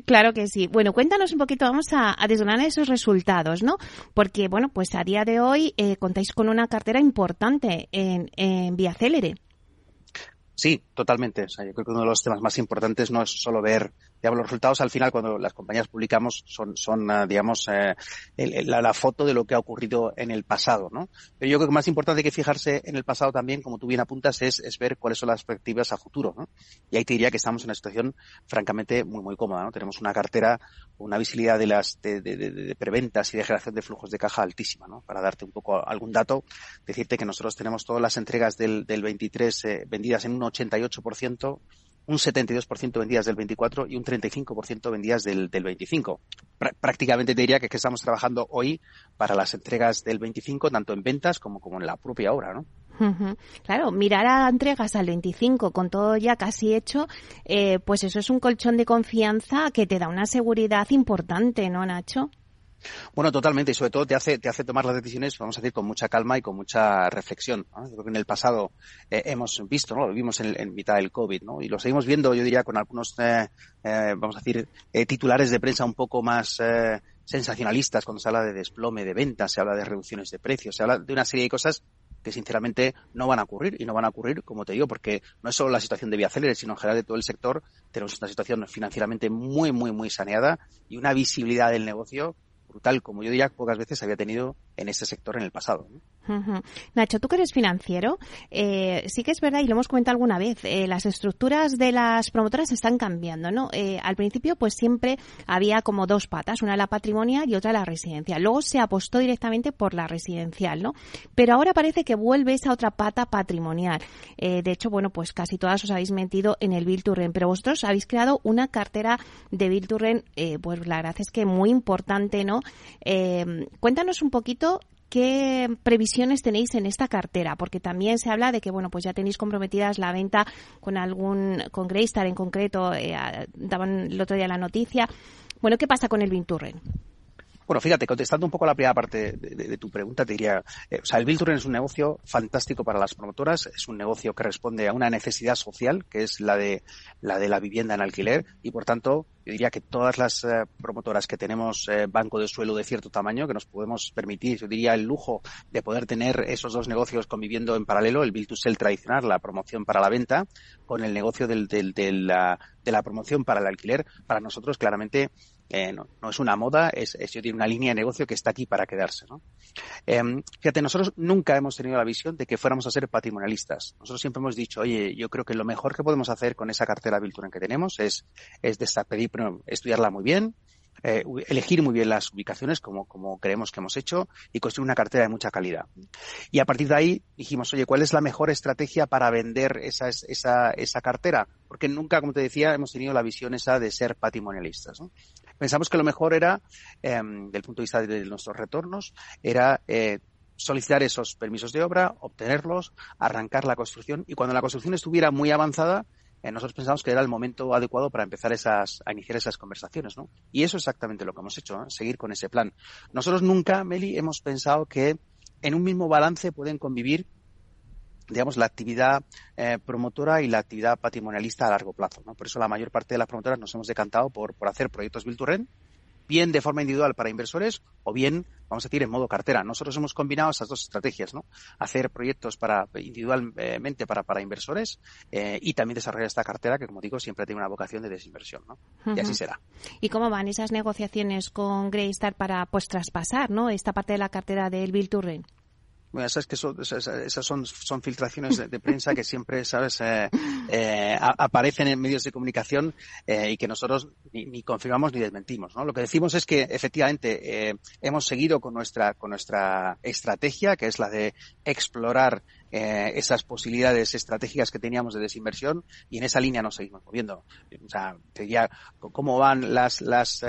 Claro que sí. Bueno, cuéntanos un poquito, vamos a, a desgranar esos resultados, ¿no? Porque, bueno, pues a día de hoy eh, contáis con una cartera importante en, en. Sí, totalmente. O sea, yo creo que uno de los temas más importantes no es solo ver digamos, los resultados al final cuando las compañías publicamos son, son uh, digamos, eh, la, foto de lo que ha ocurrido en el pasado, ¿no? Pero yo creo que más importante que fijarse en el pasado también, como tú bien apuntas, es, es ver cuáles son las perspectivas a futuro, ¿no? Y ahí te diría que estamos en una situación francamente muy, muy cómoda, ¿no? Tenemos una cartera, una visibilidad de las, de, de, de, de preventas y de generación de flujos de caja altísima, ¿no? Para darte un poco algún dato, decirte que nosotros tenemos todas las entregas del, del 23 eh, vendidas en un 88%, un 72% vendidas del 24 y un 35% vendidas del, del 25. Pr prácticamente te diría que, que, estamos trabajando hoy para las entregas del 25, tanto en ventas como, como en la propia obra, ¿no? Claro, mirar a entregas al 25 con todo ya casi hecho, eh, pues eso es un colchón de confianza que te da una seguridad importante, ¿no, Nacho? Bueno, totalmente, y sobre todo te hace, te hace tomar las decisiones, vamos a decir, con mucha calma y con mucha reflexión. Yo creo que en el pasado eh, hemos visto, ¿no? Lo vimos en, mitad del COVID, ¿no? Y lo seguimos viendo, yo diría, con algunos, eh, eh, vamos a decir, eh, titulares de prensa un poco más eh, sensacionalistas cuando se habla de desplome de ventas, se habla de reducciones de precios, se habla de una serie de cosas que sinceramente no van a ocurrir y no van a ocurrir, como te digo, porque no es solo la situación de Viacelere, sino en general de todo el sector. Tenemos una situación financieramente muy, muy, muy saneada y una visibilidad del negocio brutal, como yo diría, pocas veces había tenido en este sector en el pasado. Nacho, tú que eres financiero, eh, sí que es verdad, y lo hemos comentado alguna vez, eh, las estructuras de las promotoras están cambiando, ¿no? Eh, al principio, pues siempre había como dos patas, una la patrimonial y otra la residencial. Luego se apostó directamente por la residencial, ¿no? Pero ahora parece que vuelve esa otra pata patrimonial. De hecho, bueno, pues casi todas os habéis metido en el Bill to Rent, pero vosotros habéis creado una cartera de Bill eh, pues la verdad es que muy importante, ¿no? Cuéntanos un poquito qué previsiones tenéis en esta cartera, porque también se habla de que bueno, pues ya tenéis comprometidas la venta con algún con Greystar en concreto, eh, daban el otro día la noticia. Bueno, ¿qué pasa con el Vinturren? Bueno, fíjate, contestando un poco la primera parte de, tu pregunta, te diría, eh, o sea, el Bilturen es un negocio fantástico para las promotoras, es un negocio que responde a una necesidad social, que es la de la de la vivienda en alquiler, y por tanto, yo diría que todas las eh, promotoras que tenemos eh, banco de suelo de cierto tamaño, que nos podemos permitir, yo diría, el lujo de poder tener esos dos negocios conviviendo en paralelo, el Bill to Sell tradicional, la promoción para la venta, con el negocio del, del, de, la, de la promoción para el alquiler, para nosotros claramente eh, no, no, es una moda, es, es yo una línea de negocio que está aquí para quedarse. ¿no? Eh, fíjate, nosotros nunca hemos tenido la visión de que fuéramos a ser patrimonialistas. Nosotros siempre hemos dicho, oye, yo creo que lo mejor que podemos hacer con esa cartera Bilturen que tenemos es, es despedir, estudiarla muy bien, eh, elegir muy bien las ubicaciones como, como creemos que hemos hecho y construir una cartera de mucha calidad. Y a partir de ahí dijimos, oye, ¿cuál es la mejor estrategia para vender esa, esa, esa cartera? Porque nunca, como te decía, hemos tenido la visión esa de ser patrimonialistas. ¿no? Pensamos que lo mejor era, eh, del punto de vista de nuestros retornos, era eh, solicitar esos permisos de obra, obtenerlos, arrancar la construcción y cuando la construcción estuviera muy avanzada, eh, nosotros pensamos que era el momento adecuado para empezar esas, a iniciar esas conversaciones, ¿no? Y eso es exactamente lo que hemos hecho, ¿eh? seguir con ese plan. Nosotros nunca, Meli, hemos pensado que en un mismo balance pueden convivir digamos, la actividad eh, promotora y la actividad patrimonialista a largo plazo. ¿no? Por eso la mayor parte de las promotoras nos hemos decantado por, por hacer proyectos Build to Rent bien de forma individual para inversores o bien, vamos a decir, en modo cartera. Nosotros hemos combinado esas dos estrategias, ¿no? Hacer proyectos para individualmente para, para inversores eh, y también desarrollar esta cartera que, como digo, siempre tiene una vocación de desinversión, ¿no? Y así será. ¿Y cómo van esas negociaciones con Greystar para pues traspasar, ¿no? Esta parte de la cartera del Bill Turren? Bueno, esas, que son, esas son, son filtraciones de, prensa que siempre, ¿sabes?, eh, eh, aparecen en medios de comunicación eh, y que nosotros ni, confirmamos ni desmentimos, ¿no? Lo que decimos es que, efectivamente, hemos seguido con nuestra, con nuestra estrategia, que es la de explorar esas posibilidades estratégicas que teníamos de desinversión y en esa línea nos seguimos moviendo. O sea, ya cómo van las, las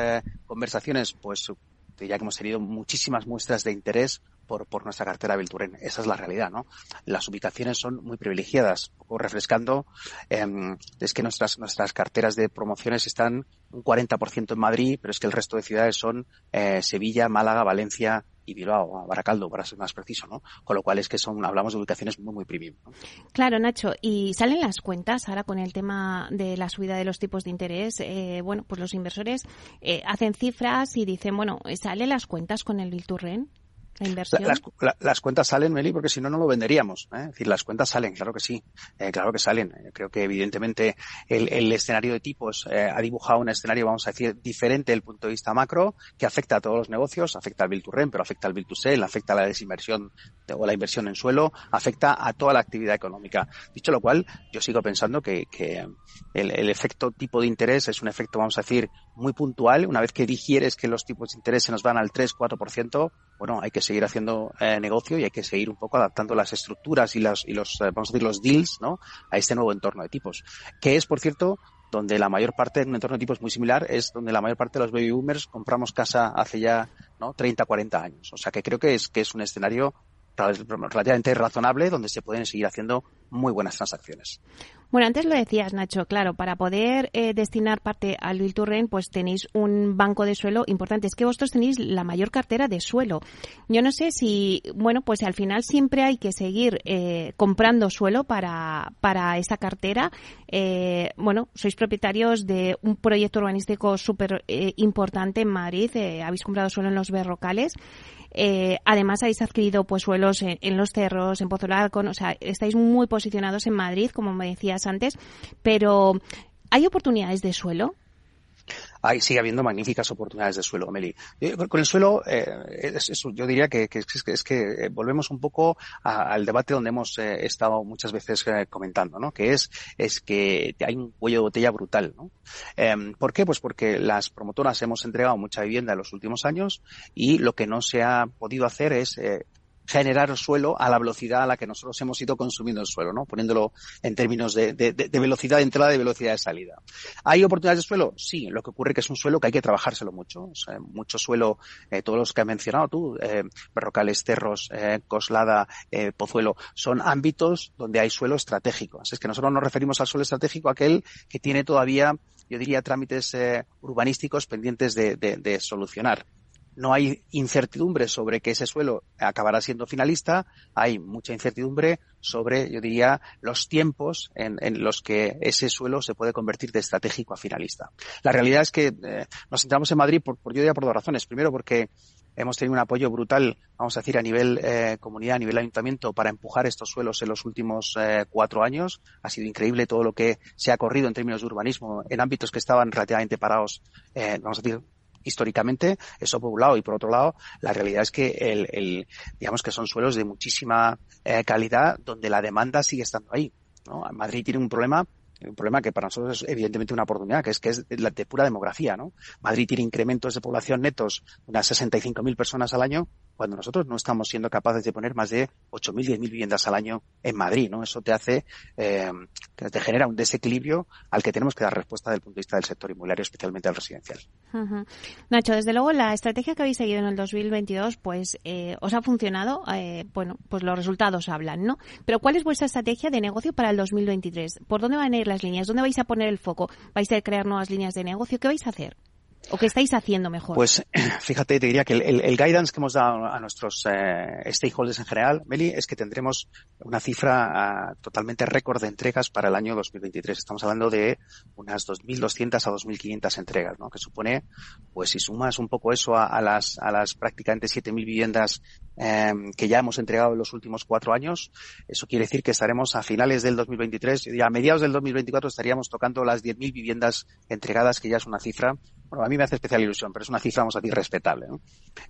conversaciones, pues ya que hemos tenido muchísimas muestras de interés por, por nuestra cartera Bilturen. Esa es la realidad, ¿no? Las ubicaciones son muy privilegiadas. O refrescando, em, es que nuestras, nuestras carteras de promociones están un 40% en Madrid, pero es que el resto de ciudades son eh, Sevilla, Málaga, Valencia, y Bilbao, Baracaldo, para ser más preciso, ¿no? Con lo cual es que son, hablamos de ubicaciones muy, muy premium. Claro, Nacho, y salen las cuentas ahora con el tema de la subida de los tipos de interés. Eh, bueno, pues los inversores eh, hacen cifras y dicen, bueno, ¿salen las cuentas con el Bilturren? Las, cuentas salen, Meli, porque si no, no lo venderíamos. ¿eh? Es decir, las cuentas salen, claro que sí, eh, claro que salen. Eh, creo que evidentemente el, escenario de tipos ha dibujado un escenario, vamos a decir, diferente desde el punto de vista macro, que afecta a todos los negocios, afecta al build to rent, pero afecta al build to sell, afecta a la desinversión o la inversión en suelo, afecta a toda la actividad económica. Dicho lo cual, yo sigo pensando que, el, el efecto tipo de interés es un efecto, vamos a decir, muy puntual. Una vez que digieres que los tipos de interés se nos van al 3-4%, bueno, hay que seguir haciendo eh, negocio y hay que seguir un poco adaptando las estructuras y, las, y los, eh, vamos a decir, los deals, ¿no? A este nuevo entorno de tipos. Que es, por cierto, donde la mayor parte, en un entorno de tipos muy similar, es donde la mayor parte de los baby boomers compramos casa hace ya, ¿no? 30, 40 años. O sea que creo que es, que es un escenario relativamente razonable donde se pueden seguir haciendo muy buenas transacciones. Bueno, antes lo decías, Nacho, claro, para poder eh, destinar parte al Bill pues tenéis un banco de suelo importante. Es que vosotros tenéis la mayor cartera de suelo. Yo no sé si, bueno, pues al final siempre hay que seguir eh, comprando suelo para, para esa cartera. Eh, bueno, sois propietarios de un proyecto urbanístico súper importante en Madrid. habéis comprado suelo en los berrocales. Eh, además, habéis adquirido pues suelos en, los cerros, en Pozo o sea, estáis muy posicionados en Madrid, como me decías antes, pero ¿hay oportunidades de suelo? Hay, sigue habiendo magníficas oportunidades de suelo, Meli. Eh, con el suelo, eh, yo diría que, es, que eh, volvemos un poco al debate donde hemos estado muchas veces comentando, ¿no? Que es, es que hay un cuello de botella brutal, ¿no? Em, ¿Por qué? Pues porque las promotoras hemos entregado mucha vivienda en los últimos años y lo que no se ha podido hacer es generar suelo a la velocidad a la que nosotros hemos ido consumiendo el suelo, ¿no? Poniéndolo en términos de, velocidad de entrada y velocidad de salida. ¿Hay oportunidades de suelo? Sí, lo que ocurre que es un suelo que hay que trabajárselo mucho. mucho suelo, eh, todos los que has mencionado tú, eh, Berrocales, Cerros, eh, Coslada, eh, Pozuelo, son ámbitos donde hay suelo estratégico. Así es que nosotros nos referimos al suelo estratégico aquel que tiene todavía yo diría, trámites urbanísticos pendientes de, solucionar no hay incertidumbre sobre que ese suelo acabará siendo finalista, hay mucha incertidumbre sobre, yo diría, los tiempos en, los que ese suelo se puede convertir de estratégico a finalista. La realidad es que eh, nos centramos en Madrid, por, yo diría, por dos razones. Primero, porque hemos tenido un apoyo brutal, vamos a decir, a nivel eh, comunidad, a nivel ayuntamiento, para empujar estos suelos en los últimos eh, cuatro años. Ha sido increíble todo lo que se ha corrido en términos de urbanismo en ámbitos que estaban relativamente parados, vamos a decir, históricamente, eso por un lado, y por otro lado, la realidad es que el, digamos que son suelos de muchísima eh, calidad donde la demanda sigue estando ahí. ¿no? Madrid tiene un problema un problema que para nosotros es evidentemente una oportunidad, que es que es de, pura demografía, ¿no? Madrid tiene incrementos de población netos de unas 65.000 personas al año, cuando nosotros no estamos siendo capaces de poner más de 8.000, 10.000 viviendas al año en Madrid, ¿no? Eso te hace, eh, te genera un desequilibrio al que tenemos que dar respuesta desde el punto de vista del sector inmobiliario, especialmente al residencial. Nacho, desde luego la estrategia que habéis seguido en el 2022, pues eh, os ha funcionado, eh, bueno, pues los resultados hablan, ¿no? Pero ¿cuál es vuestra estrategia de negocio para el 2023? ¿Por dónde van a ir las líneas? ¿Dónde vais a poner el foco? ¿Vais a crear nuevas líneas de negocio? ¿Qué vais a hacer? ¿O qué estáis haciendo mejor? Pues fíjate, te diría que el, guidance que hemos dado a nuestros eh, stakeholders en general, Meli, es que tendremos una cifra uh, totalmente récord de entregas para el año 2023. Estamos hablando de unas 2.200 a 2.500 entregas, ¿no? Que supone, pues si sumas un poco eso a las, a las prácticamente 7.000 viviendas eh, que ya hemos entregado en los últimos cuatro años, eso quiere decir que estaremos a finales del 2023, y a mediados del 2024 estaríamos tocando las 10.000 viviendas entregadas, que ya es una cifra bueno, a mí me hace especial ilusión, pero es una cifra, vamos a decir, respetable.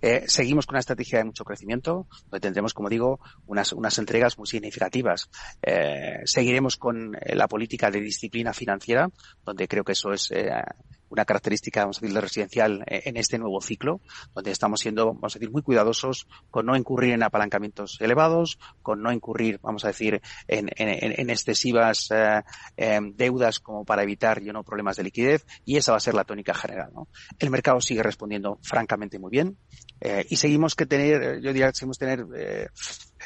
Eh, seguimos con una estrategia de mucho crecimiento, donde tendremos, como digo, unas, unas entregas muy significativas. Eh, seguiremos con eh, la política de disciplina financiera, donde creo que eso es una característica, vamos a decir, residencial eh, en este nuevo ciclo, donde estamos siendo, vamos a decir, muy cuidadosos con no incurrir en apalancamientos elevados, con no incurrir, vamos a decir, en, excesivas eh, em, deudas como para evitar yo no problemas de liquidez, y esa va a ser la tónica general. ¿no? El mercado sigue respondiendo francamente muy bien, eh, y seguimos que tener, yo diría que seguimos tener eh,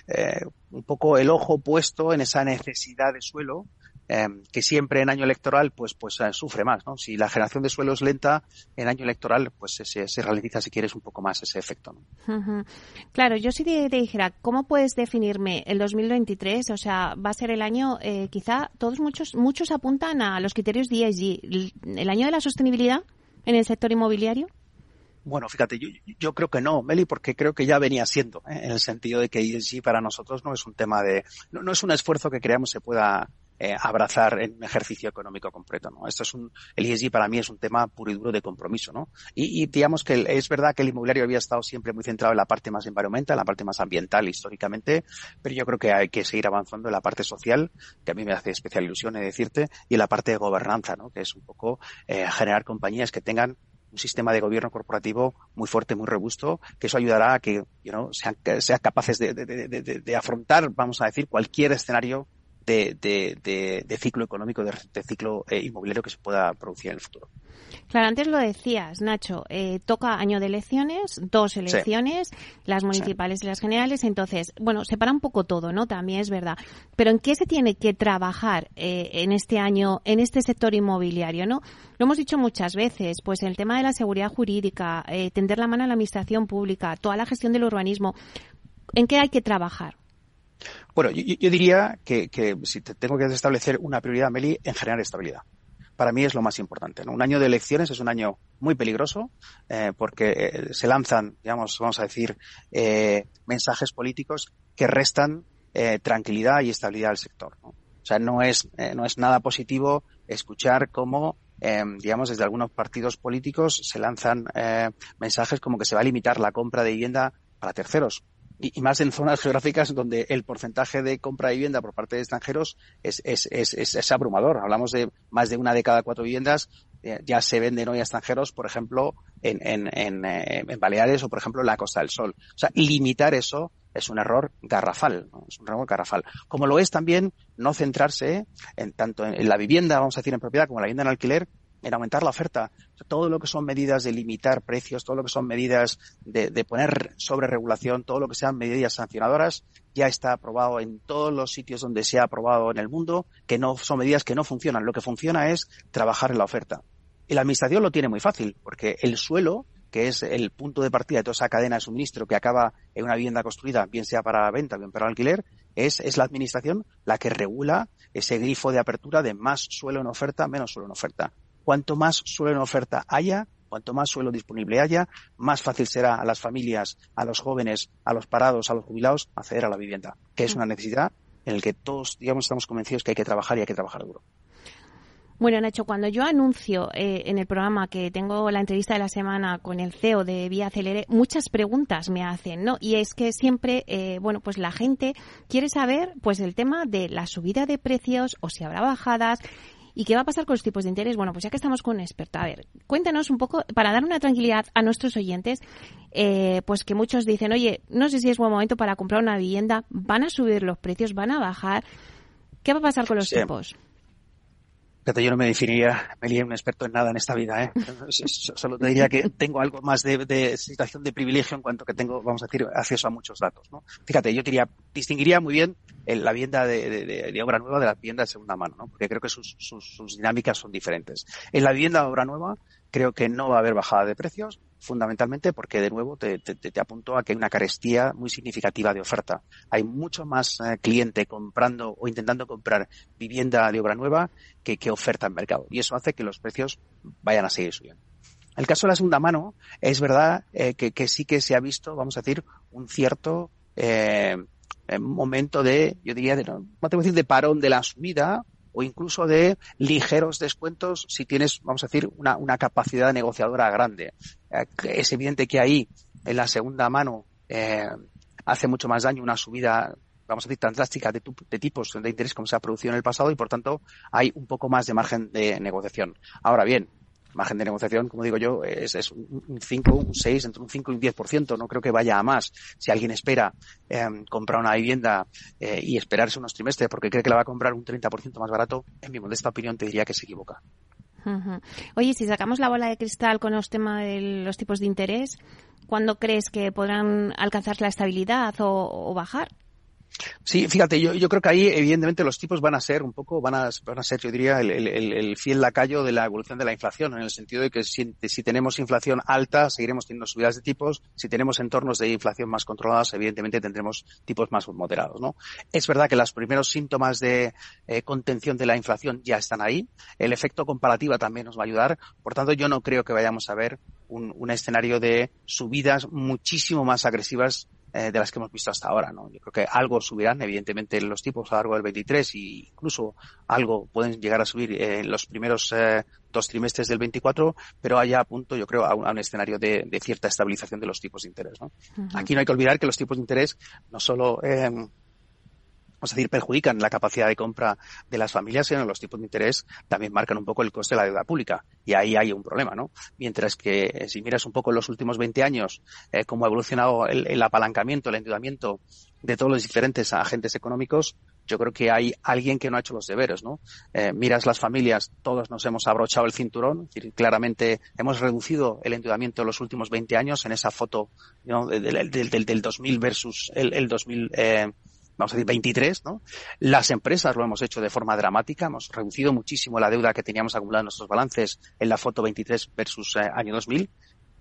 eh, un poco el ojo puesto en esa necesidad de suelo eh, que siempre en año electoral pues pues eh, sufre más, ¿no? Si la generación de suelo es lenta, en año electoral pues se, se ralentiza si quieres un poco más ese efecto. ¿no? Claro, yo sí te, dijera, ¿cómo puedes definirme el 2023? O sea, va a ser el año, eh, quizá todos muchos muchos apuntan a los criterios de ESG, el año de la sostenibilidad en el sector inmobiliario. Bueno, fíjate, yo, yo, creo que no, Meli, porque creo que ya venía siendo, ¿eh? en el sentido de que ESG para nosotros no es un tema de, no, no es un esfuerzo que creamos se pueda eh, abrazar en un ejercicio económico completo, ¿no? Esto es un, el ESG para mí es un tema puro y duro de compromiso, ¿no? Y, y digamos que es verdad que el inmobiliario había estado siempre muy centrado en la parte más environmental, en la parte más ambiental históricamente, pero yo creo que hay que seguir avanzando en la parte social, que a mí me hace especial ilusión de decirte, y en la parte de gobernanza, ¿no? Que es un poco eh, generar compañías que tengan un sistema de gobierno corporativo muy fuerte, muy robusto, que eso ayudará a que you know, sean, sean capaces de, de, de, de, afrontar, vamos a decir, cualquier escenario de, de, de, de ciclo económico, de, ciclo eh, inmobiliario que se pueda producir en el futuro. Claro, antes lo decías, Nacho, eh, toca año de elecciones, dos elecciones, sí. las municipales sí. y las generales, entonces, bueno, separa un poco todo, ¿no? También es verdad. Pero ¿en qué se tiene que trabajar eh, en este año, en este sector inmobiliario, ¿no? Lo hemos dicho muchas veces, pues el tema de la seguridad jurídica, eh, tender la mano a la administración pública, toda la gestión del urbanismo, ¿en qué hay que trabajar? Bueno, yo, diría que, si te tengo que establecer una prioridad, Meli, en generar estabilidad. Para mí es lo más importante. ¿no? Un año de elecciones es un año muy peligroso eh, porque eh, se lanzan, digamos, vamos a decir, eh, mensajes políticos que restan tranquilidad y estabilidad al sector. ¿no? O sea, no es, no es nada positivo escuchar cómo eh, digamos, desde algunos partidos políticos se lanzan eh, mensajes como que se va a limitar la compra de vivienda para terceros y, más en zonas geográficas donde el porcentaje de compra de vivienda por parte de extranjeros es, es, es, es, abrumador. Hablamos de más de una de cada cuatro viviendas eh, ya se venden hoy a extranjeros, por ejemplo, en, en, en, eh, Baleares o, por ejemplo, en la Costa del Sol. O sea, limitar eso es un error garrafal, es un error garrafal. Como lo es también no centrarse en tanto en la vivienda, vamos a decir, en propiedad como en la vivienda en alquiler, en aumentar la oferta. Todo lo que son medidas de limitar precios, todo lo que son medidas de, de poner sobre regulación, todo lo que sean medidas sancionadoras, ya está aprobado en todos los sitios donde se ha aprobado en el mundo, que no son medidas que no funcionan. Lo que funciona es trabajar en la oferta. Y la administración lo tiene muy fácil, porque el suelo, que es el punto de partida de toda esa cadena de suministro que acaba en una vivienda construida, bien sea para venta, bien para alquiler, es, es la administración la que regula ese grifo de apertura de más suelo en oferta, menos suelo en oferta cuanto más suelo en oferta haya, cuanto más suelo disponible haya, más fácil será a las familias, a los jóvenes, a los parados, a los jubilados acceder a la vivienda, que es una necesidad en la que todos, digamos, estamos convencidos que hay que trabajar y hay que trabajar duro. Bueno, Nacho, cuando yo anuncio eh, en el programa que tengo la entrevista de la semana con el CEO de Vía Acelere, muchas preguntas me hacen, ¿no? Y es que siempre, eh, bueno, pues la gente quiere saber, pues el tema de la subida de precios o si habrá bajadas ¿Y qué va a pasar con los tipos de interés? Bueno, pues ya que estamos con un experto, a ver, cuéntanos un poco, para dar una tranquilidad a nuestros oyentes, eh, pues que muchos dicen, oye, no sé si es buen momento para comprar una vivienda, van a subir los precios, van a bajar. ¿Qué va a pasar con los sí. tipos? Fíjate, yo no me definiría, me un experto en nada en esta vida, ¿eh? Solo te diría que tengo algo más de, situación de privilegio en cuanto que tengo, vamos a decir, acceso a muchos datos, ¿no? Fíjate, yo diría, distinguiría muy bien la vivienda de, obra nueva de la vivienda de segunda mano, ¿no? Porque creo que sus, dinámicas son diferentes. En la vivienda de obra nueva, creo que no va a haber bajada de precios, fundamentalmente porque de nuevo te, te, apunto a que hay una carestía muy significativa de oferta. Hay mucho más eh, cliente comprando o intentando comprar vivienda de obra nueva que, que oferta en mercado. Y eso hace que los precios vayan a seguir subiendo. El caso de la segunda mano, es verdad eh, que, que, sí que se ha visto, vamos a decir, un cierto eh, momento de, yo diría, de, no, no tengo que decir de parón de la subida, o incluso de ligeros descuentos si tienes, vamos a decir, una, una capacidad negociadora grande. Eh, es evidente que ahí, en la segunda mano, eh, hace mucho más daño una subida vamos a decir, tan drástica de, de, tipos de interés como se ha producido en el pasado y, por tanto, hay un poco más de margen de negociación. Ahora bien, margen de negociación, como digo yo, es, es un 5, un 6, entre un 5 y un 10%. No creo que vaya a más. Si alguien espera eh, comprar una vivienda eh, y esperarse unos trimestres porque cree que la va a comprar un 30% más barato, en mi modesta opinión te diría que se equivoca. Oye, si sacamos la bola de cristal con los temas de los tipos de interés, ¿cuándo crees que podrán alcanzar la estabilidad o bajar? Sí, fíjate, yo, creo que ahí evidentemente los tipos van a ser un poco, van a, van a ser, yo diría, el, el, el, fiel lacayo de la evolución de la inflación, en el sentido de que si, tenemos inflación alta, seguiremos teniendo subidas de tipos, si tenemos entornos de inflación más controladas, evidentemente tendremos tipos más moderados, ¿no? Es verdad que los primeros síntomas de eh, contención de la inflación ya están ahí, el efecto comparativa también nos va a ayudar, por tanto yo no creo que vayamos a ver un escenario de subidas muchísimo más agresivas eh, de las que hemos visto hasta ahora. ¿no? Yo creo que algo subirán, evidentemente, los tipos a lo largo del 23 y incluso algo pueden llegar a subir en los primeros eh, dos trimestres del 24, pero allá a punto, yo creo, a un, escenario de, de, cierta estabilización de los tipos de interés. ¿no? Aquí no hay que olvidar que los tipos de interés no solo a decir, perjudican la capacidad de compra de las familias, sino los tipos de interés también marcan un poco el coste de la deuda pública. Y ahí hay un problema, ¿no? Mientras que eh, si miras un poco los últimos 20 años eh, cómo ha evolucionado el, apalancamiento, el endeudamiento de todos los diferentes agentes económicos, yo creo que hay alguien que no ha hecho los deberes, ¿no? Eh, miras las familias, todos nos hemos abrochado el cinturón, claramente hemos reducido el endeudamiento en los últimos 20 años en esa foto ¿no? del, del, del, del 2000 versus el, el 2000, eh, vamos a decir 23, ¿no? Las empresas lo hemos hecho de forma dramática, hemos reducido muchísimo la deuda que teníamos acumulada en nuestros balances en la foto 23 versus eh, año 2000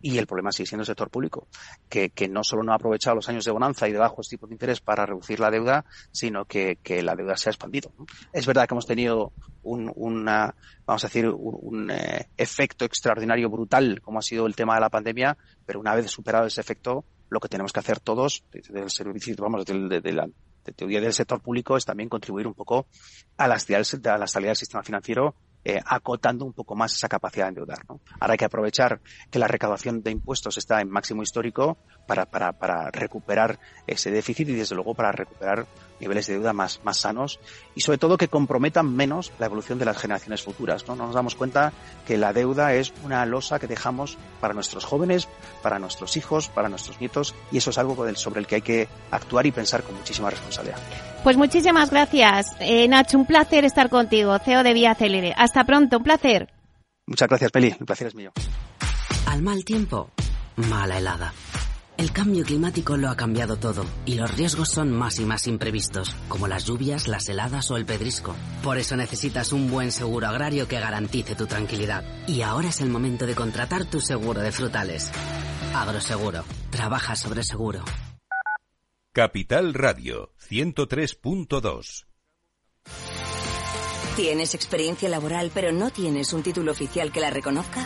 y el problema sigue siendo el sector público, que, que, no solo no ha aprovechado los años de bonanza y de bajos tipos de interés para reducir la deuda, sino que, que la deuda se ha expandido. Es verdad que hemos tenido un, una, vamos a decir, un, eh, efecto extraordinario brutal, como ha sido el tema de la pandemia, pero una vez superado ese efecto, lo que tenemos que hacer todos, desde el servicio, vamos, de, de la, de teoría del sector público es también contribuir un poco a la estabilidad, a la estabilidad del sistema financiero eh, acotando un poco más esa capacidad de endeudar. Ahora hay que aprovechar que la recaudación de impuestos está en máximo histórico para, para, para recuperar ese déficit y desde luego para recuperar niveles de deuda más, más sanos y sobre todo que comprometan menos la evolución de las generaciones futuras. ¿no? Nos damos cuenta que la deuda es una losa que dejamos para nuestros jóvenes, para nuestros hijos, para nuestros nietos y eso es algo sobre el que hay que actuar y pensar con muchísima responsabilidad. Pues muchísimas gracias, eh, Nacho. Un placer estar contigo, CEO de Vía Celere. Hasta pronto, un placer. Muchas gracias, Peli. El placer es mío. Al mal tiempo, mala helada. El cambio climático lo ha cambiado todo y los riesgos son más y más imprevistos, como las lluvias, las heladas o el pedrisco. Por eso necesitas un buen seguro agrario que garantice tu tranquilidad. Y ahora es el momento de contratar tu seguro de frutales. Agroseguro. Trabaja sobre seguro. Capital Radio 103.2 ¿Tienes experiencia laboral pero no tienes un título oficial que la reconozca?